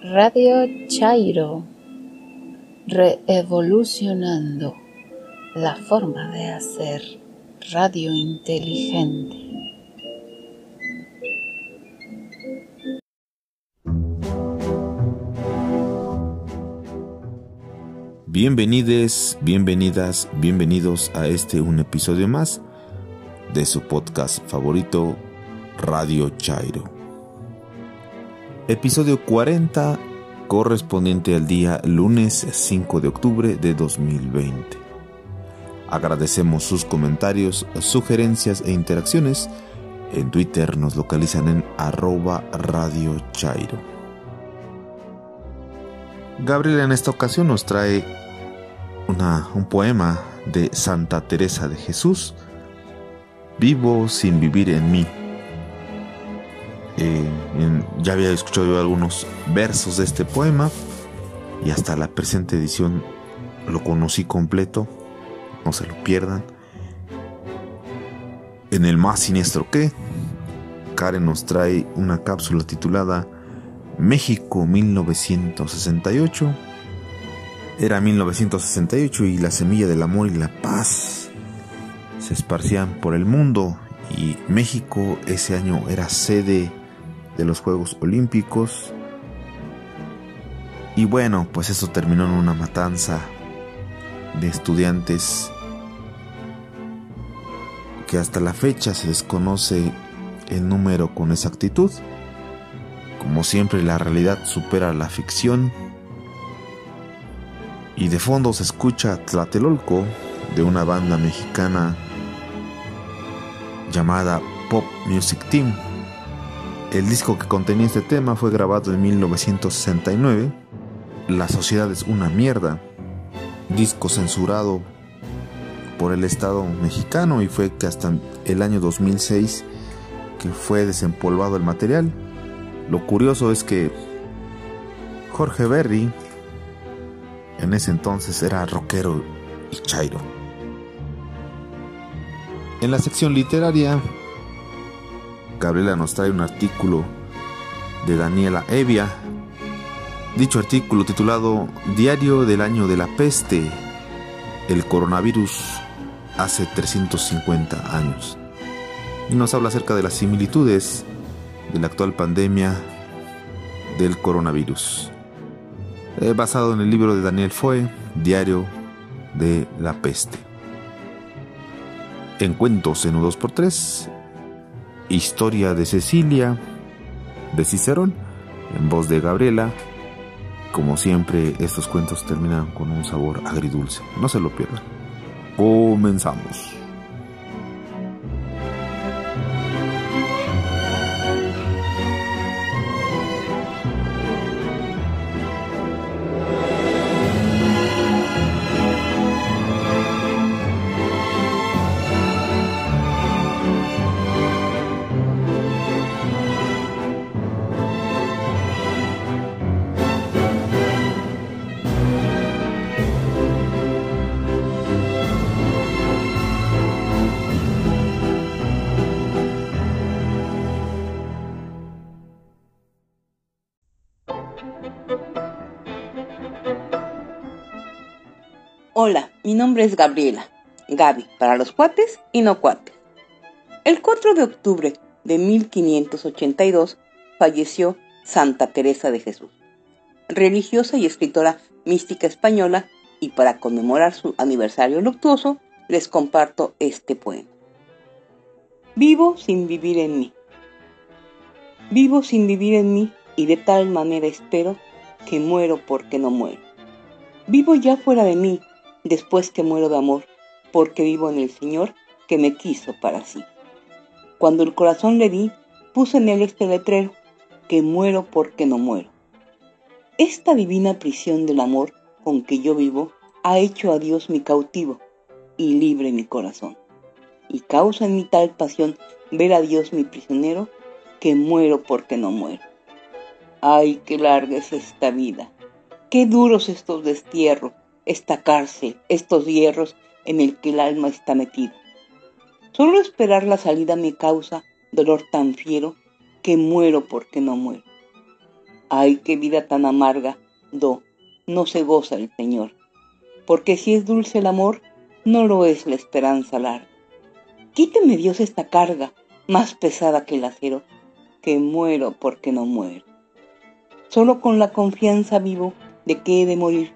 Radio Chairo, reevolucionando la forma de hacer radio inteligente. Bienvenides, bienvenidas, bienvenidos a este un episodio más de su podcast favorito, Radio Chairo. Episodio 40, correspondiente al día lunes 5 de octubre de 2020. Agradecemos sus comentarios, sugerencias e interacciones. En Twitter nos localizan en arroba Radio Chairo. Gabriela en esta ocasión nos trae un poema de Santa Teresa de Jesús, Vivo sin vivir en mí. Eh, ya había escuchado yo algunos versos de este poema y hasta la presente edición lo conocí completo, no se lo pierdan. En el más siniestro que, Karen nos trae una cápsula titulada México 1968 era 1968 y la semilla del amor y la paz se esparcían por el mundo y México ese año era sede de los Juegos Olímpicos. Y bueno, pues eso terminó en una matanza de estudiantes que hasta la fecha se desconoce el número con exactitud. Como siempre la realidad supera la ficción y de fondo se escucha Tlatelolco de una banda mexicana llamada Pop Music Team. El disco que contenía este tema fue grabado en 1969. La sociedad es una mierda. Disco censurado por el Estado mexicano y fue que hasta el año 2006 que fue desempolvado el material. Lo curioso es que Jorge Berry en ese entonces era rockero y chairo. En la sección literaria, Gabriela nos trae un artículo de Daniela Evia. Dicho artículo titulado Diario del año de la peste, el coronavirus hace 350 años. Y nos habla acerca de las similitudes de la actual pandemia del coronavirus. Eh, basado en el libro de Daniel Foe, Diario de la Peste. En cuentos en U2x3, Historia de Cecilia, de Cicerón, en voz de Gabriela. Como siempre, estos cuentos terminan con un sabor agridulce. No se lo pierdan. Comenzamos. Hola, mi nombre es Gabriela, Gaby para los cuates y no cuates. El 4 de octubre de 1582 falleció Santa Teresa de Jesús, religiosa y escritora mística española, y para conmemorar su aniversario luctuoso les comparto este poema. Vivo sin vivir en mí. Vivo sin vivir en mí y de tal manera espero que muero porque no muero. Vivo ya fuera de mí después que muero de amor, porque vivo en el Señor que me quiso para sí. Cuando el corazón le di, puse en él este letrero, que muero porque no muero. Esta divina prisión del amor con que yo vivo ha hecho a Dios mi cautivo y libre mi corazón. Y causa en mi tal pasión ver a Dios mi prisionero, que muero porque no muero. Ay, qué larga es esta vida, qué duros estos destierros, esta cárcel, estos hierros en el que el alma está metida. Solo esperar la salida me causa dolor tan fiero que muero porque no muero. Ay, qué vida tan amarga, do, no se goza el Señor. Porque si es dulce el amor, no lo es la esperanza larga. Quíteme Dios esta carga, más pesada que el acero, que muero porque no muero. Solo con la confianza vivo de que he de morir,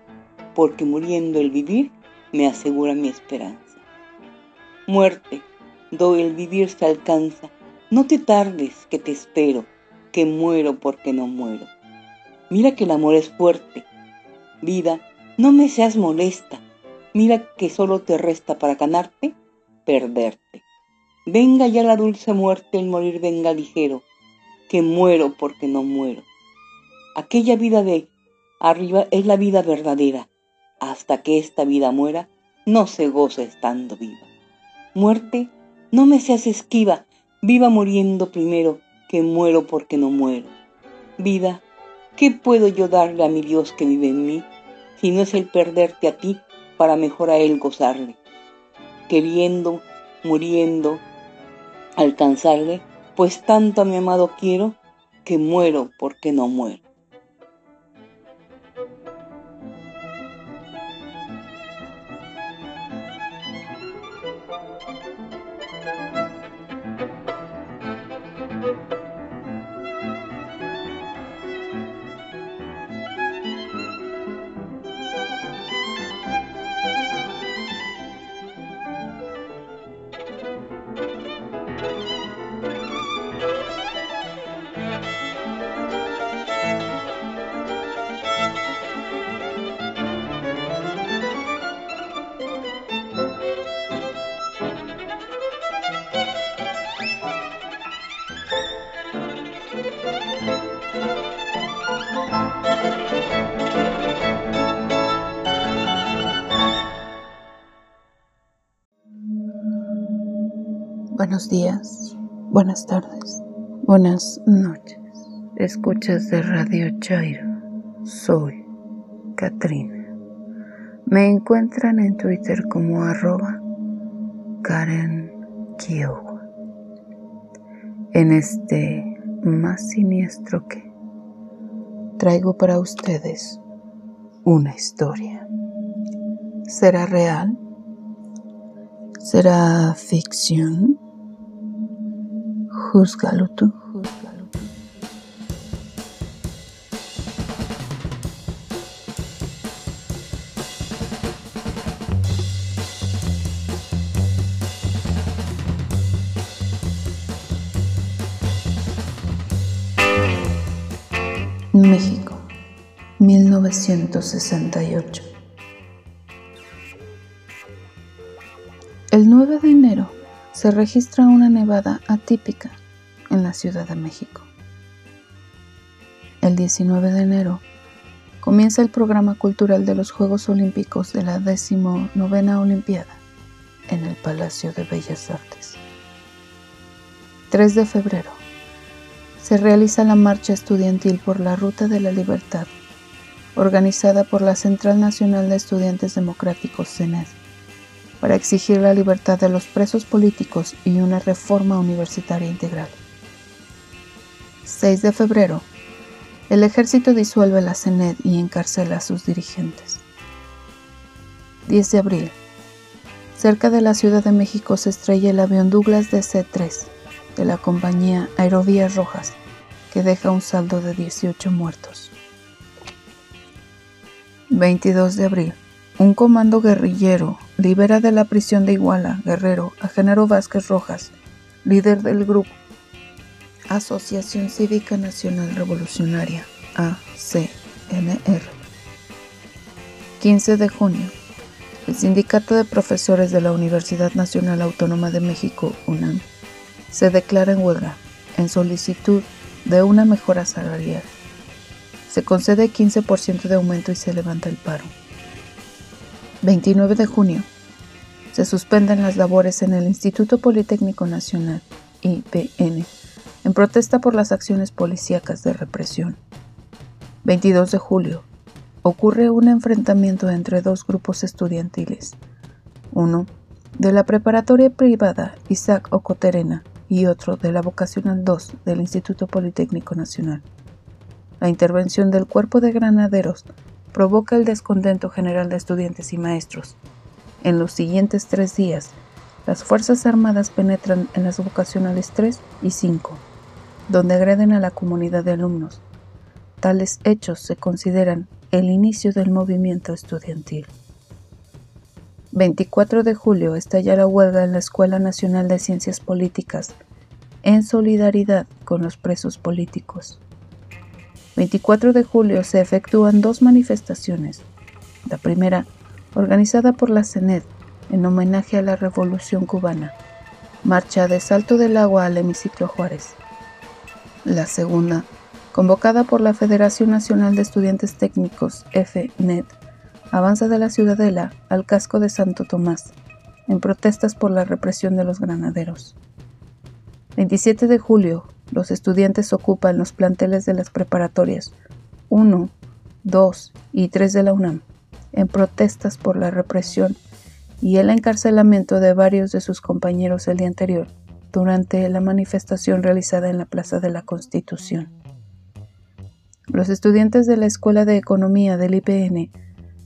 porque muriendo el vivir me asegura mi esperanza. Muerte, do el vivir se alcanza, no te tardes, que te espero, que muero porque no muero. Mira que el amor es fuerte. Vida, no me seas molesta. Mira que solo te resta para ganarte, perderte. Venga ya la dulce muerte, el morir venga ligero, que muero porque no muero. Aquella vida de arriba es la vida verdadera. Hasta que esta vida muera, no se goza estando viva. Muerte, no me seas esquiva, viva muriendo primero, que muero porque no muero. Vida, ¿qué puedo yo darle a mi Dios que vive en mí, si no es el perderte a ti para mejor a Él gozarle? Queriendo, muriendo, alcanzarle, pues tanto a mi amado quiero, que muero porque no muero. Buenos días, buenas tardes, buenas noches. Escuchas de Radio Chairo. Soy Katrina. Me encuentran en Twitter como arroba Karen Kiowa. En este más siniestro que traigo para ustedes una historia. ¿Será real? ¿Será ficción? Júzgalo tú. México, 1968. El 9 de enero se registra una nevada atípica en la Ciudad de México. El 19 de enero comienza el programa cultural de los Juegos Olímpicos de la 19 Olimpiada en el Palacio de Bellas Artes. 3 de febrero se realiza la marcha estudiantil por la Ruta de la Libertad, organizada por la Central Nacional de Estudiantes Democráticos CENED, para exigir la libertad de los presos políticos y una reforma universitaria integral. 6 de febrero, el ejército disuelve la CENED y encarcela a sus dirigentes. 10 de abril, cerca de la Ciudad de México se estrella el avión Douglas DC-3 de la compañía Aerovías Rojas, que deja un saldo de 18 muertos. 22 de abril, un comando guerrillero libera de la prisión de Iguala, Guerrero, a Genaro Vázquez Rojas, líder del grupo Asociación Cívica Nacional Revolucionaria, ACNR. 15 de junio, el Sindicato de Profesores de la Universidad Nacional Autónoma de México, UNAM, se declara en huelga en solicitud de una mejora salarial. Se concede 15% de aumento y se levanta el paro. 29 de junio. Se suspenden las labores en el Instituto Politécnico Nacional, IPN, en protesta por las acciones policíacas de represión. 22 de julio. Ocurre un enfrentamiento entre dos grupos estudiantiles. Uno, de la preparatoria privada Isaac Ocoterena y otro de la vocacional 2 del Instituto Politécnico Nacional. la intervención del cuerpo de granaderos provoca el descontento general de estudiantes y maestros. En los siguientes tres días, las Fuerzas Armadas penetran en las vocacionales 3 y 5, donde agreden a la comunidad de alumnos. Tales hechos se consideran el inicio del movimiento estudiantil. 24 de julio estalla la huelga en la Escuela Nacional de Ciencias Políticas, en solidaridad con los presos políticos. 24 de julio se efectúan dos manifestaciones. La primera, organizada por la CENED en homenaje a la Revolución cubana, marcha de Salto del Agua al hemiciclo Juárez. La segunda, convocada por la Federación Nacional de Estudiantes Técnicos, FNET, avanza de la Ciudadela al casco de Santo Tomás, en protestas por la represión de los granaderos. 27 de julio, los estudiantes ocupan los planteles de las preparatorias 1, 2 y 3 de la UNAM, en protestas por la represión y el encarcelamiento de varios de sus compañeros el día anterior, durante la manifestación realizada en la Plaza de la Constitución. Los estudiantes de la Escuela de Economía del IPN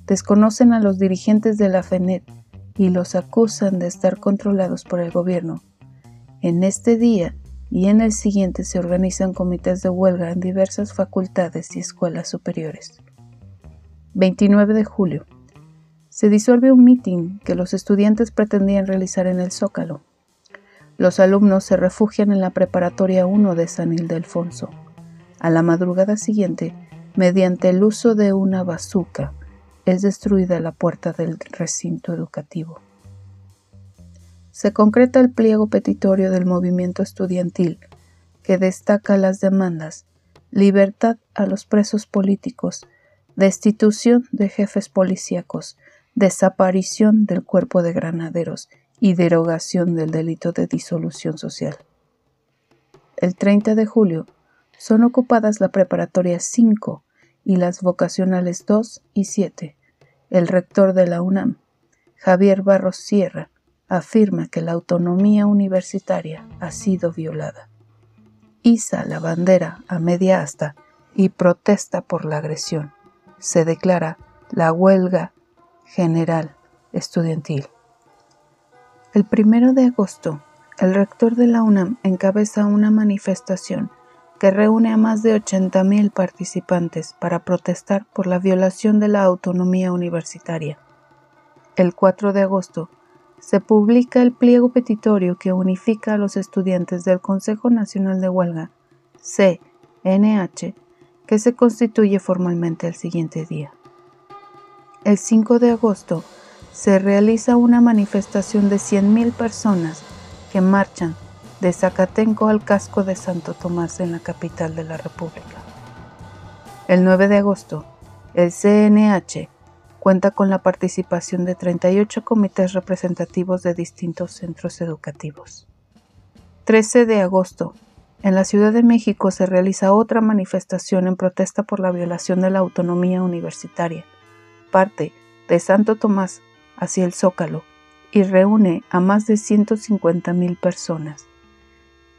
desconocen a los dirigentes de la FENET y los acusan de estar controlados por el gobierno. En este día y en el siguiente se organizan comités de huelga en diversas facultades y escuelas superiores. 29 de julio. Se disuelve un mitin que los estudiantes pretendían realizar en el Zócalo. Los alumnos se refugian en la preparatoria 1 de San Ildefonso. A la madrugada siguiente, mediante el uso de una bazuca, es destruida la puerta del recinto educativo. Se concreta el pliego petitorio del movimiento estudiantil, que destaca las demandas libertad a los presos políticos, destitución de jefes policíacos, desaparición del cuerpo de granaderos y derogación del delito de disolución social. El 30 de julio son ocupadas la preparatoria 5 y las vocacionales 2 y 7. El rector de la UNAM, Javier Barros Sierra, afirma que la autonomía universitaria ha sido violada. Iza la bandera a media asta y protesta por la agresión. Se declara la huelga general estudiantil. El primero de agosto, el rector de la UNAM encabeza una manifestación que reúne a más de 80.000 participantes para protestar por la violación de la autonomía universitaria. El 4 de agosto se publica el pliego petitorio que unifica a los estudiantes del Consejo Nacional de Huelga, CNH, que se constituye formalmente el siguiente día. El 5 de agosto se realiza una manifestación de 100.000 personas que marchan de Zacatenco al casco de Santo Tomás en la capital de la República. El 9 de agosto, el CNH cuenta con la participación de 38 comités representativos de distintos centros educativos. 13 de agosto, en la Ciudad de México se realiza otra manifestación en protesta por la violación de la autonomía universitaria. Parte de Santo Tomás hacia el Zócalo y reúne a más de 150.000 personas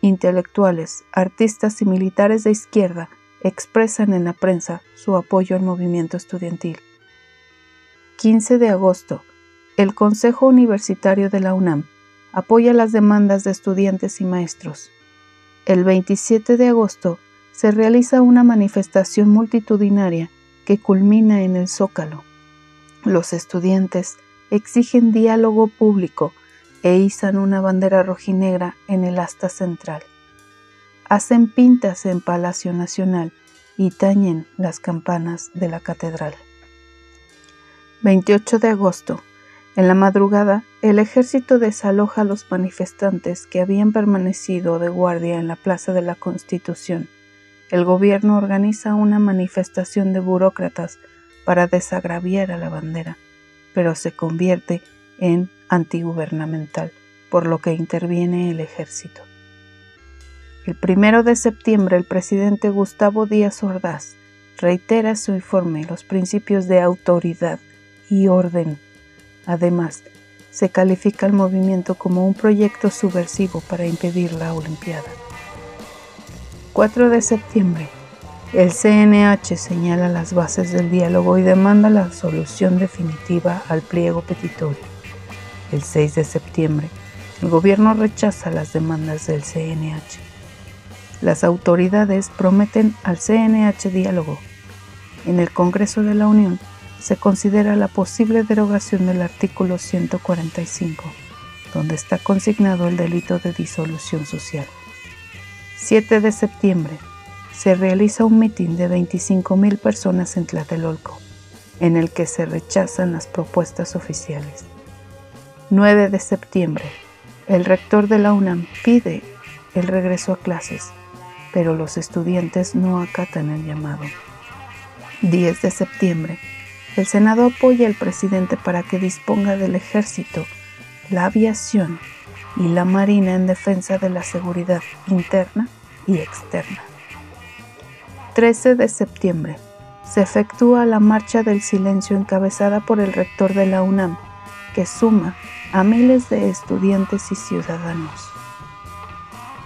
intelectuales, artistas y militares de izquierda expresan en la prensa su apoyo al movimiento estudiantil. 15 de agosto, el Consejo Universitario de la UNAM apoya las demandas de estudiantes y maestros. El 27 de agosto se realiza una manifestación multitudinaria que culmina en el Zócalo. Los estudiantes exigen diálogo público e izan una bandera rojinegra en el asta central. Hacen pintas en Palacio Nacional y tañen las campanas de la catedral. 28 de agosto. En la madrugada, el ejército desaloja a los manifestantes que habían permanecido de guardia en la Plaza de la Constitución. El gobierno organiza una manifestación de burócratas para desagraviar a la bandera, pero se convierte en antigubernamental, por lo que interviene el ejército. El primero de septiembre, el presidente Gustavo Díaz Ordaz reitera su informe los principios de autoridad y orden. Además, se califica el movimiento como un proyecto subversivo para impedir la Olimpiada. 4 de septiembre. El CNH señala las bases del diálogo y demanda la solución definitiva al pliego petitorio. El 6 de septiembre, el gobierno rechaza las demandas del CNH. Las autoridades prometen al CNH diálogo. En el Congreso de la Unión se considera la posible derogación del artículo 145, donde está consignado el delito de disolución social. 7 de septiembre, se realiza un mitin de 25.000 personas en Tlatelolco, en el que se rechazan las propuestas oficiales. 9 de septiembre, el rector de la UNAM pide el regreso a clases, pero los estudiantes no acatan el llamado. 10 de septiembre, el Senado apoya al presidente para que disponga del ejército, la aviación y la marina en defensa de la seguridad interna y externa. 13 de septiembre se efectúa la Marcha del Silencio encabezada por el rector de la UNAM, que suma a miles de estudiantes y ciudadanos.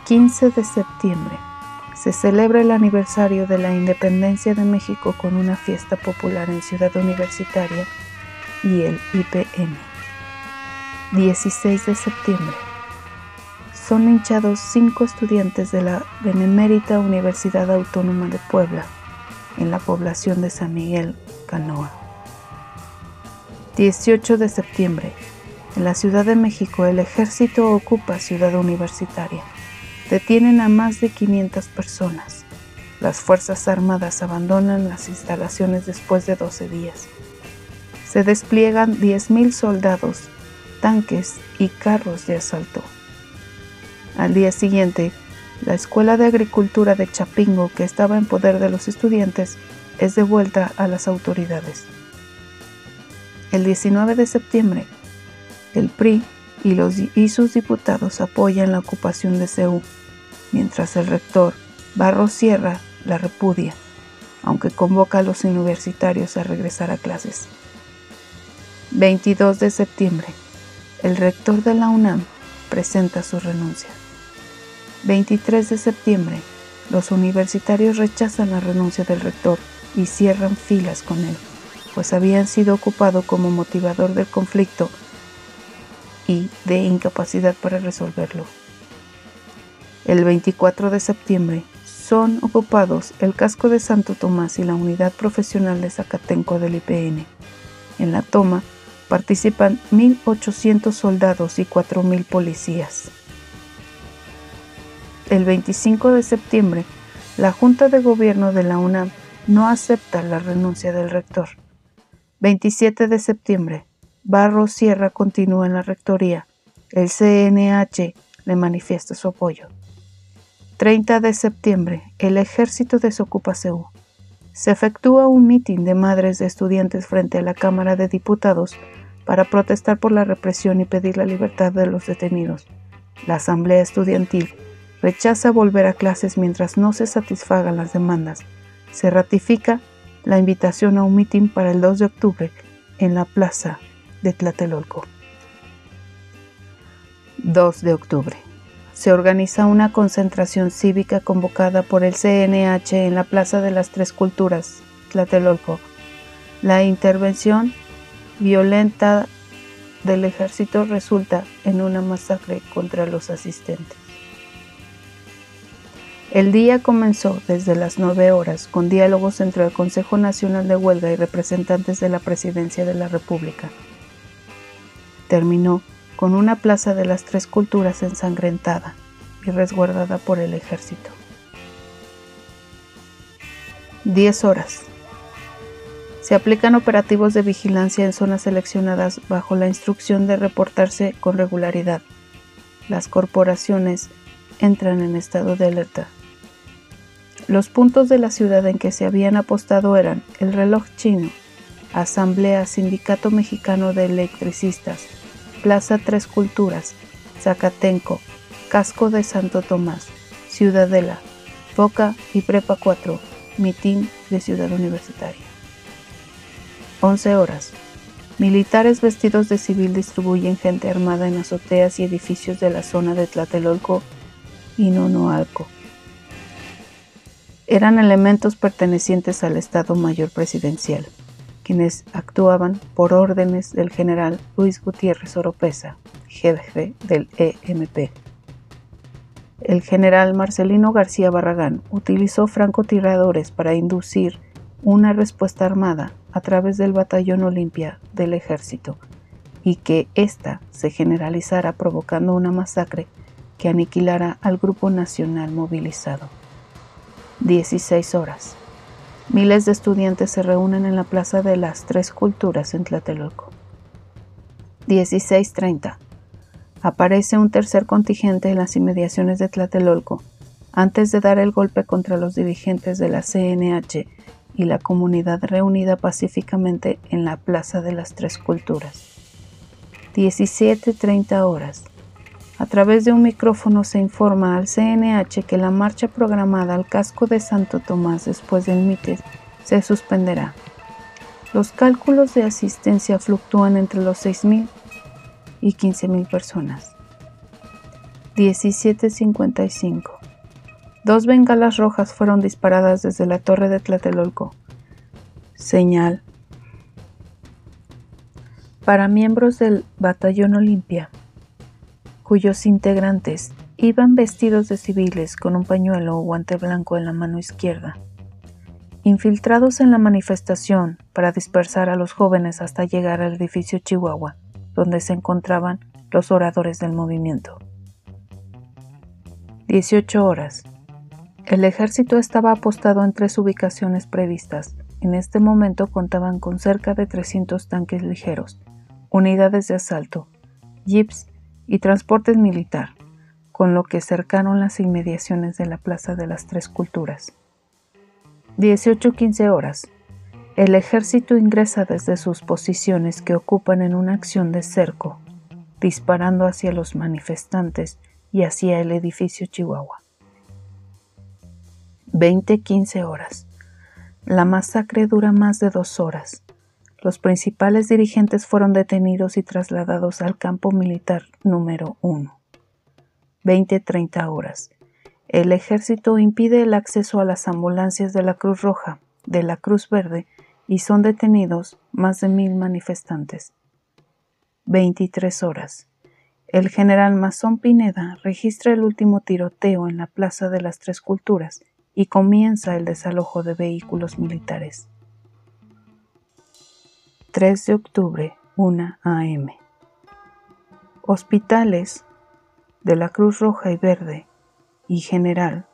15 de septiembre se celebra el aniversario de la independencia de México con una fiesta popular en Ciudad Universitaria y el IPN. 16 de septiembre son hinchados cinco estudiantes de la Benemérita Universidad Autónoma de Puebla, en la población de San Miguel, Canoa. 18 de septiembre. En la Ciudad de México, el ejército ocupa Ciudad Universitaria. Detienen a más de 500 personas. Las Fuerzas Armadas abandonan las instalaciones después de 12 días. Se despliegan 10.000 soldados, tanques y carros de asalto. Al día siguiente, la Escuela de Agricultura de Chapingo, que estaba en poder de los estudiantes, es devuelta a las autoridades. El 19 de septiembre, el PRI y, sus diputados apoyan la ocupación de CEU, mientras el rector Barro Sierra la repudia, aunque convoca a los universitarios a regresar a clases. 22 de septiembre, el rector de la UNAM presenta su renuncia. 23 de septiembre, los universitarios rechazan la renuncia del rector y cierran filas con él, pues habían sido ocupado como motivador del conflicto y de incapacidad para resolverlo. El 24 de septiembre son ocupados el casco de Santo Tomás y la unidad profesional de Zacatenco del IPN. En la toma participan 1.800 soldados y 4.000 policías el 25 de septiembre, la Junta de Gobierno de la UNAM no acepta la renuncia del rector. 27 de septiembre, Barro Sierra continúa en la rectoría. El CNH le manifiesta su apoyo. 30 de septiembre, el ejército desocupa Seúl. Se efectúa un mitin de madres de estudiantes frente a la Cámara de Diputados para protestar por la represión y pedir la libertad de los detenidos. La Asamblea Estudiantil rechaza volver a clases mientras no se satisfagan las demandas. Se ratifica la invitación a un mitin para el 2 de octubre en la plaza de Tlatelolco. 2 de octubre. Se organiza una concentración cívica convocada por el CNH en la Plaza de las Tres Culturas, Tlatelolco. La intervención violenta del ejército resulta en una masacre contra los asistentes. El día comenzó desde las nueve horas con diálogos entre el Consejo Nacional de Huelga y representantes de la Presidencia de la República. Terminó con una plaza de las tres culturas ensangrentada y resguardada por el ejército. Diez horas. Se aplican operativos de vigilancia en zonas seleccionadas bajo la instrucción de reportarse con regularidad. Las corporaciones entran en estado de alerta los puntos de la ciudad en que se habían apostado eran el reloj chino, Asamblea Sindicato Mexicano de Electricistas, Plaza Tres Culturas, Zacatenco, Casco de Santo Tomás, Ciudadela, Boca y Prepa 4, Mitín de Ciudad Universitaria. 11 horas. Militares vestidos de civil distribuyen gente armada en azoteas y edificios de la zona de Tlatelolco y Nonoalco eran elementos pertenecientes al Estado Mayor Presidencial, quienes actuaban por órdenes del general Luis Gutiérrez Oropesa, jefe del EMP. El general Marcelino García Barragán utilizó francotiradores para inducir una respuesta armada a través del batallón Olimpia del ejército y que ésta se generalizara provocando una masacre que aniquilara al grupo nacional movilizado. 16 horas. Miles de estudiantes se reúnen en la Plaza de las Tres Culturas en Tlatelolco. 16.30. Aparece un tercer contingente en las inmediaciones de Tlatelolco antes de dar el golpe contra los dirigentes de la CNH y la comunidad reunida pacíficamente en la Plaza de las Tres Culturas. 17.30 horas. A través de un micrófono se informa al CNH que la marcha programada al casco de Santo Tomás después del MITES se suspenderá. Los cálculos de asistencia fluctúan entre los 6.000 y 15.000 personas. 17.55 Dos bengalas rojas fueron disparadas desde la torre de Tlatelolco. Señal para miembros del Batallón Olimpia, cuyos integrantes iban vestidos de civiles con un pañuelo o guante blanco en la mano izquierda, infiltrados en la manifestación para dispersar a los jóvenes hasta llegar al edificio Chihuahua, donde se encontraban los oradores del movimiento. 18 horas. El ejército estaba apostado en tres ubicaciones previstas. En este momento contaban con cerca de 300 tanques ligeros, unidades de asalto, jeeps y transportes militar, con lo que cercaron las inmediaciones de la Plaza de las Tres Culturas. 18-15 horas. El ejército ingresa desde sus posiciones que ocupan en una acción de cerco, disparando hacia los manifestantes y hacia el edificio Chihuahua. 20-15 horas. La masacre dura más de dos horas. Los principales dirigentes fueron detenidos y trasladados al campo militar número 1. 20-30 horas. El ejército impide el acceso a las ambulancias de la Cruz Roja, de la Cruz Verde, y son detenidos más de mil manifestantes. 23 horas. El general Masón Pineda registra el último tiroteo en la Plaza de las Tres Culturas y comienza el desalojo de vehículos militares. 3 de octubre, 1 a.m. Hospitales de la Cruz Roja y Verde y General,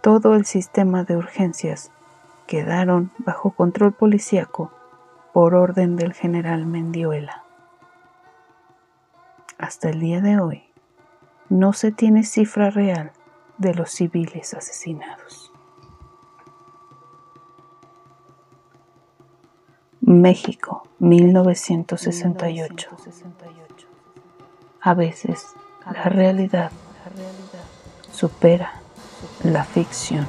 todo el sistema de urgencias quedaron bajo control policíaco por orden del general Mendiola. Hasta el día de hoy, no se tiene cifra real de los civiles asesinados. México, 1968. A veces la realidad supera la ficción.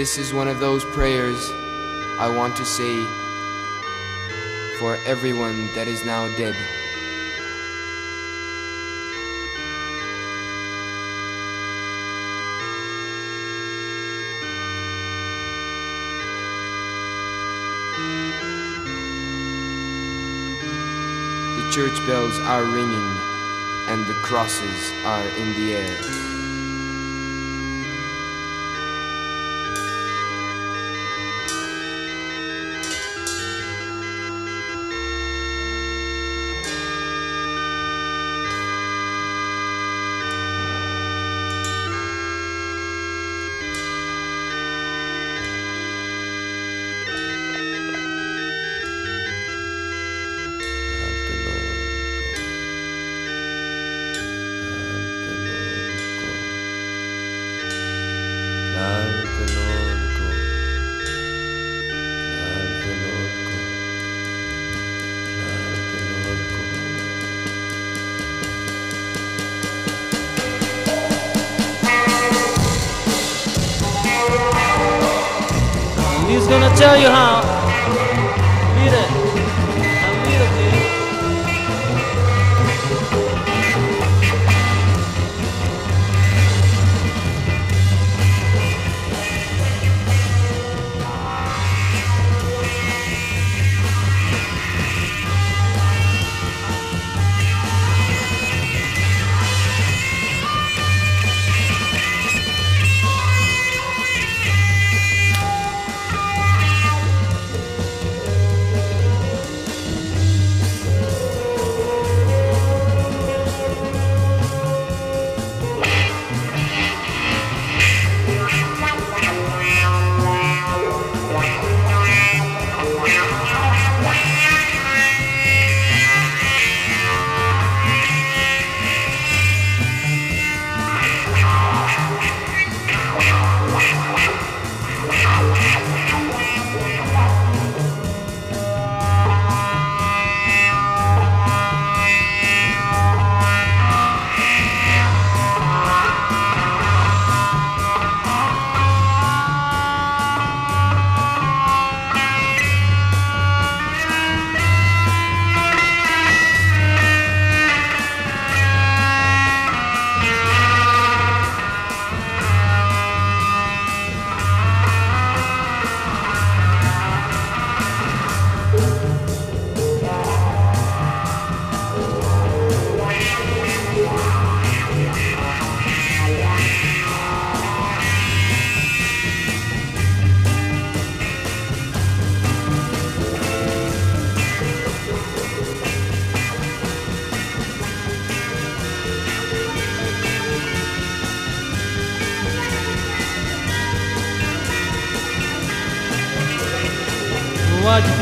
This is one of those prayers I want to say for everyone that is now dead. The church bells are ringing and the crosses are in the air.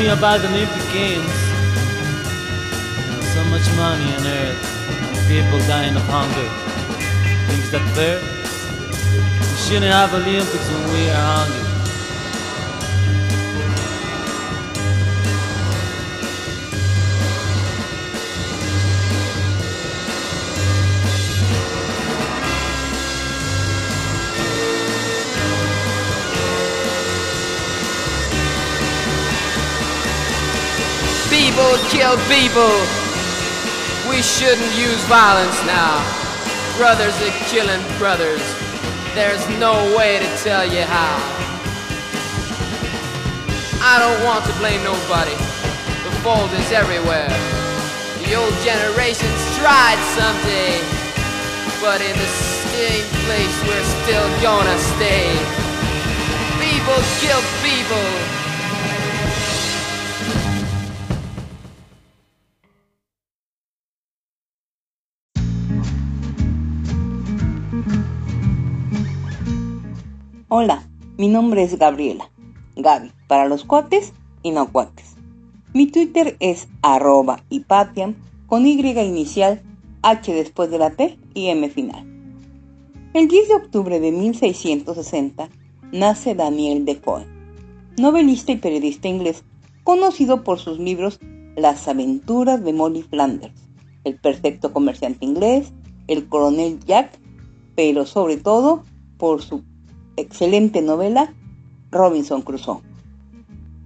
About the Olympic Games? So much money on earth, people dying of hunger. Think that fair? We shouldn't have Olympics when we are hungry. Kill people. We shouldn't use violence now. Brothers are killing brothers. There's no way to tell you how. I don't want to blame nobody. The fault is everywhere. The old generations tried someday, but in the same place we're still gonna stay. People kill people. Hola, mi nombre es Gabriela. Gaby, para los cuates y no cuates. Mi Twitter es arroba hipatiam con Y inicial, H después de la T y M final. El 10 de octubre de 1660 nace Daniel Defoe, novelista y periodista inglés, conocido por sus libros Las aventuras de Molly Flanders, El perfecto comerciante inglés, El coronel Jack, pero sobre todo por su excelente novela Robinson Crusoe.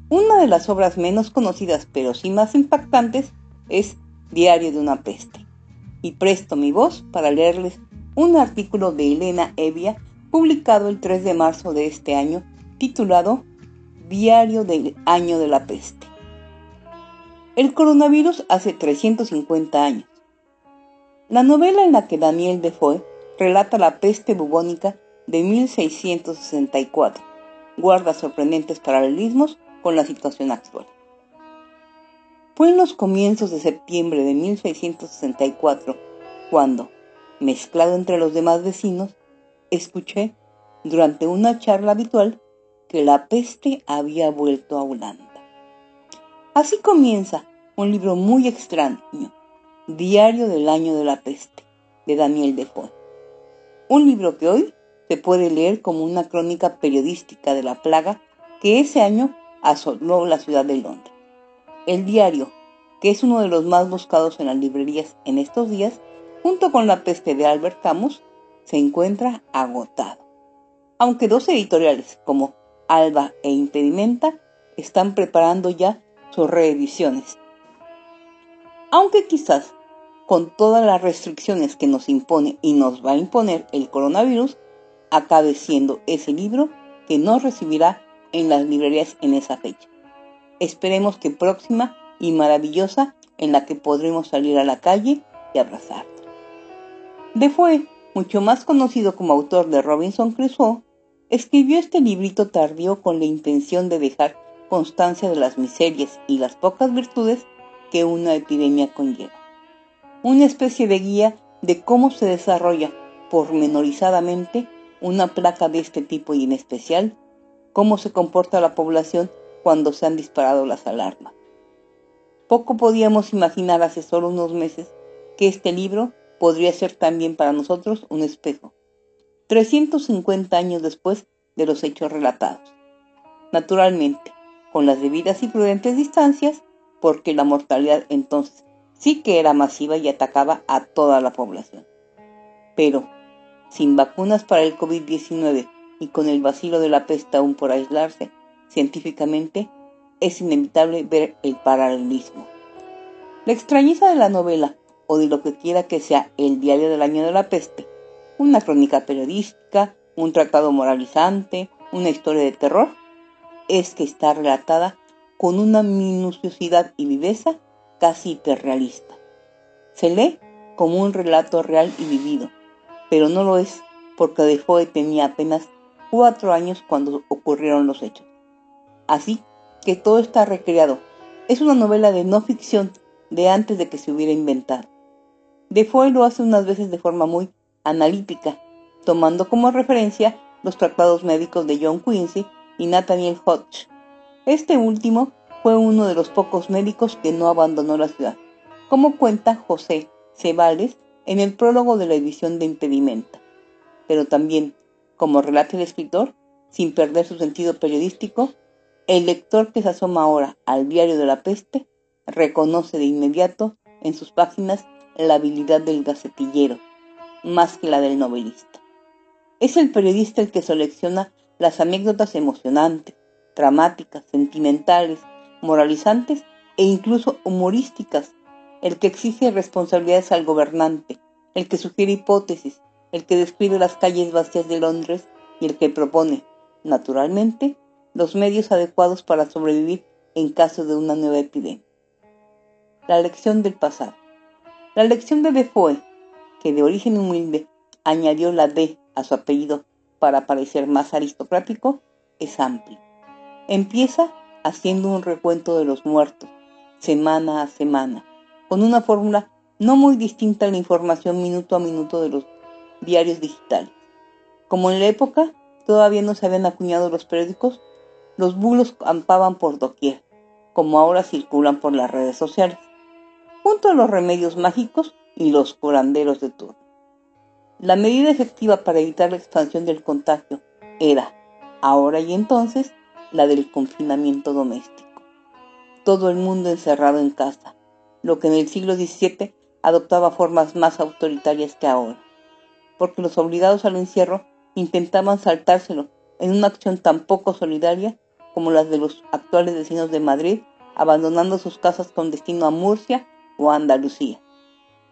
Una de las obras menos conocidas pero sí más impactantes es Diario de una peste. Y presto mi voz para leerles un artículo de Elena Evia publicado el 3 de marzo de este año titulado Diario del año de la peste. El coronavirus hace 350 años. La novela en la que Daniel Defoe relata la peste bubónica de 1664 guarda sorprendentes paralelismos con la situación actual. Fue en los comienzos de septiembre de 1664 cuando, mezclado entre los demás vecinos, escuché, durante una charla habitual, que la peste había vuelto a Holanda. Así comienza un libro muy extraño, Diario del año de la peste, de Daniel Defoe. Un libro que hoy se puede leer como una crónica periodística de la plaga que ese año asoló la ciudad de Londres. El diario, que es uno de los más buscados en las librerías en estos días, junto con La peste de Albert Camus, se encuentra agotado. Aunque dos editoriales como Alba e Impedimenta están preparando ya sus reediciones. Aunque quizás con todas las restricciones que nos impone y nos va a imponer el coronavirus, acabe siendo ese libro que no recibirá en las librerías en esa fecha. Esperemos que próxima y maravillosa en la que podremos salir a la calle y abrazarnos. Defoe, mucho más conocido como autor de Robinson Crusoe, escribió este librito tardío con la intención de dejar constancia de las miserias y las pocas virtudes que una epidemia conlleva. Una especie de guía de cómo se desarrolla pormenorizadamente una placa de este tipo y en especial cómo se comporta la población cuando se han disparado las alarmas. Poco podíamos imaginar hace solo unos meses que este libro podría ser también para nosotros un espejo, 350 años después de los hechos relatados. Naturalmente, con las debidas y prudentes distancias, porque la mortalidad entonces sí que era masiva y atacaba a toda la población. Pero, sin vacunas para el COVID-19 y con el vacilo de la peste aún por aislarse científicamente, es inevitable ver el paralelismo. La extrañeza de la novela, o de lo que quiera que sea el diario del año de la peste, una crónica periodística, un tratado moralizante, una historia de terror, es que está relatada con una minuciosidad y viveza casi hiperrealista. Se lee como un relato real y vivido, pero no lo es porque Defoe tenía apenas cuatro años cuando ocurrieron los hechos. Así que todo está recreado. Es una novela de no ficción de antes de que se hubiera inventado. Defoe lo hace unas veces de forma muy analítica, tomando como referencia los tratados médicos de John Quincy y Nathaniel Hodge. Este último fue uno de los pocos médicos que no abandonó la ciudad, como cuenta José Cebales en el prólogo de la edición de Impedimenta. Pero también, como relata el escritor, sin perder su sentido periodístico, el lector que se asoma ahora al diario de la peste reconoce de inmediato en sus páginas la habilidad del gacetillero, más que la del novelista. Es el periodista el que selecciona las anécdotas emocionantes, dramáticas, sentimentales, moralizantes e incluso humorísticas, el que exige responsabilidades al gobernante, el que sugiere hipótesis, el que describe las calles vacías de Londres y el que propone, naturalmente, los medios adecuados para sobrevivir en caso de una nueva epidemia. La lección del pasado. La lección de Defoe, que de origen humilde añadió la D a su apellido para parecer más aristocrático, es amplia. Empieza haciendo un recuento de los muertos, semana a semana, con una fórmula no muy distinta a la información minuto a minuto de los diarios digitales. Como en la época todavía no se habían acuñado los periódicos, los bulos campaban por doquier, como ahora circulan por las redes sociales, junto a los remedios mágicos y los curanderos de turno. La medida efectiva para evitar la expansión del contagio era, ahora y entonces, la del confinamiento doméstico. Todo el mundo encerrado en casa, lo que en el siglo XVII adoptaba formas más autoritarias que ahora, porque los obligados al encierro intentaban saltárselo en una acción tan poco solidaria como las de los actuales vecinos de Madrid, abandonando sus casas con destino a Murcia o a Andalucía.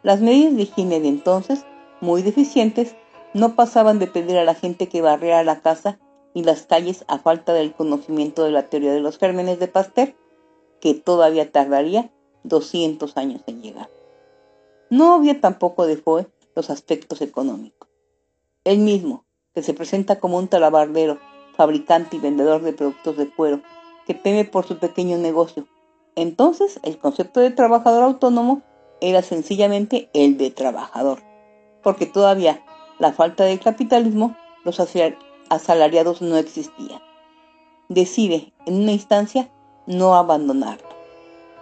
Las medidas de higiene de entonces, muy deficientes, no pasaban de pedir a la gente que barriera la casa y las calles a falta del conocimiento de la teoría de los gérmenes de Pasteur, que todavía tardaría 200 años en llegar. No había tampoco de Foe los aspectos económicos. Él mismo, que se presenta como un talabardero, fabricante y vendedor de productos de cuero, que teme por su pequeño negocio. Entonces el concepto de trabajador autónomo era sencillamente el de trabajador, porque todavía la falta de capitalismo los asalariados no existían. Decide, en una instancia, no abandonarlo.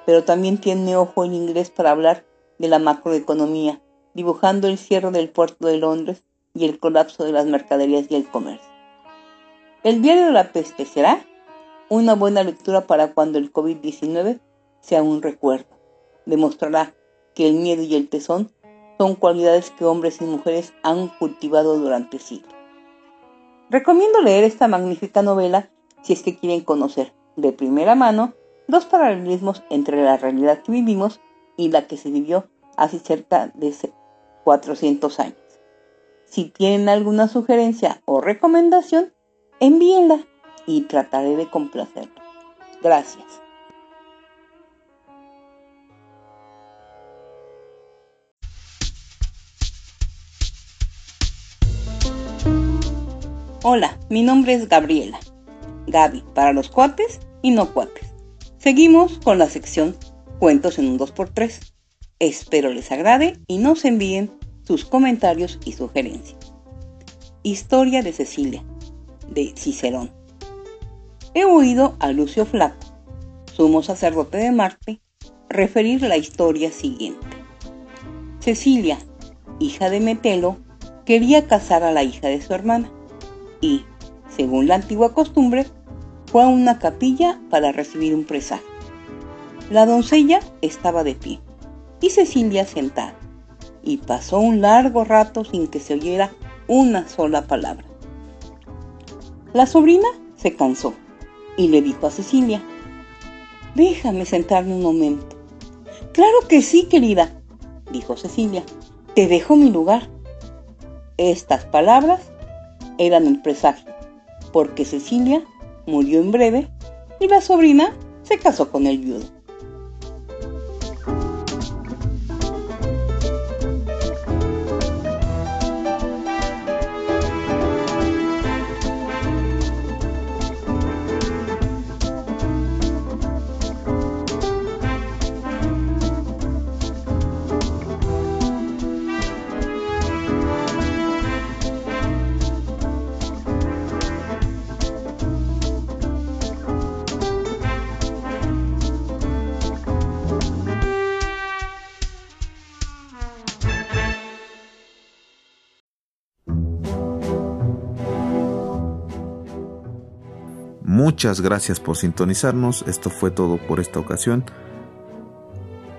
Pero también tiene ojo en inglés para hablar de la macroeconomía, dibujando el cierre del puerto de Londres y el colapso de las mercaderías y el comercio. El diario de la peste será una buena lectura para cuando el COVID-19 sea un recuerdo. Demostrará que el miedo y el tesón son cualidades que hombres y mujeres han cultivado durante siglos. Recomiendo leer esta magnífica novela si es que quieren conocer de primera mano los paralelismos entre la realidad que vivimos y la que se vivió hace cerca de 400 años. Si tienen alguna sugerencia o recomendación, envíenla y trataré de complacerlo. Gracias. Hola, mi nombre es Gabriela. Gaby para los cuates y no cuates. Seguimos con la sección Cuentos en un 2x3. Espero les agrade y nos envíen sus comentarios y sugerencias. Historia de Cecilia, de Cicerón. He oído a Lucio Flaco, sumo sacerdote de Marte, referir la historia siguiente. Cecilia, hija de Metelo, quería casar a la hija de su hermana y, según la antigua costumbre, fue a una capilla para recibir un presagio. La doncella estaba de pie y Cecilia sentada, y pasó un largo rato sin que se oyera una sola palabra. La sobrina se cansó y le dijo a Cecilia, déjame sentarme un momento. Claro que sí, querida, dijo Cecilia, te dejo mi lugar. Estas palabras eran el presagio, porque Cecilia murió en breve y la sobrina se casó con el viudo. Muchas gracias por sintonizarnos. Esto fue todo por esta ocasión.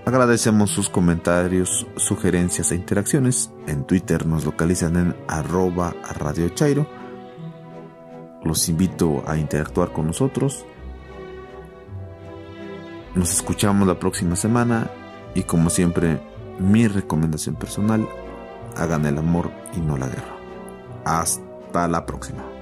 Agradecemos sus comentarios, sugerencias e interacciones. En Twitter nos localizan en arroba Radio Chairo. Los invito a interactuar con nosotros. Nos escuchamos la próxima semana y como siempre, mi recomendación personal, hagan el amor y no la guerra. Hasta la próxima.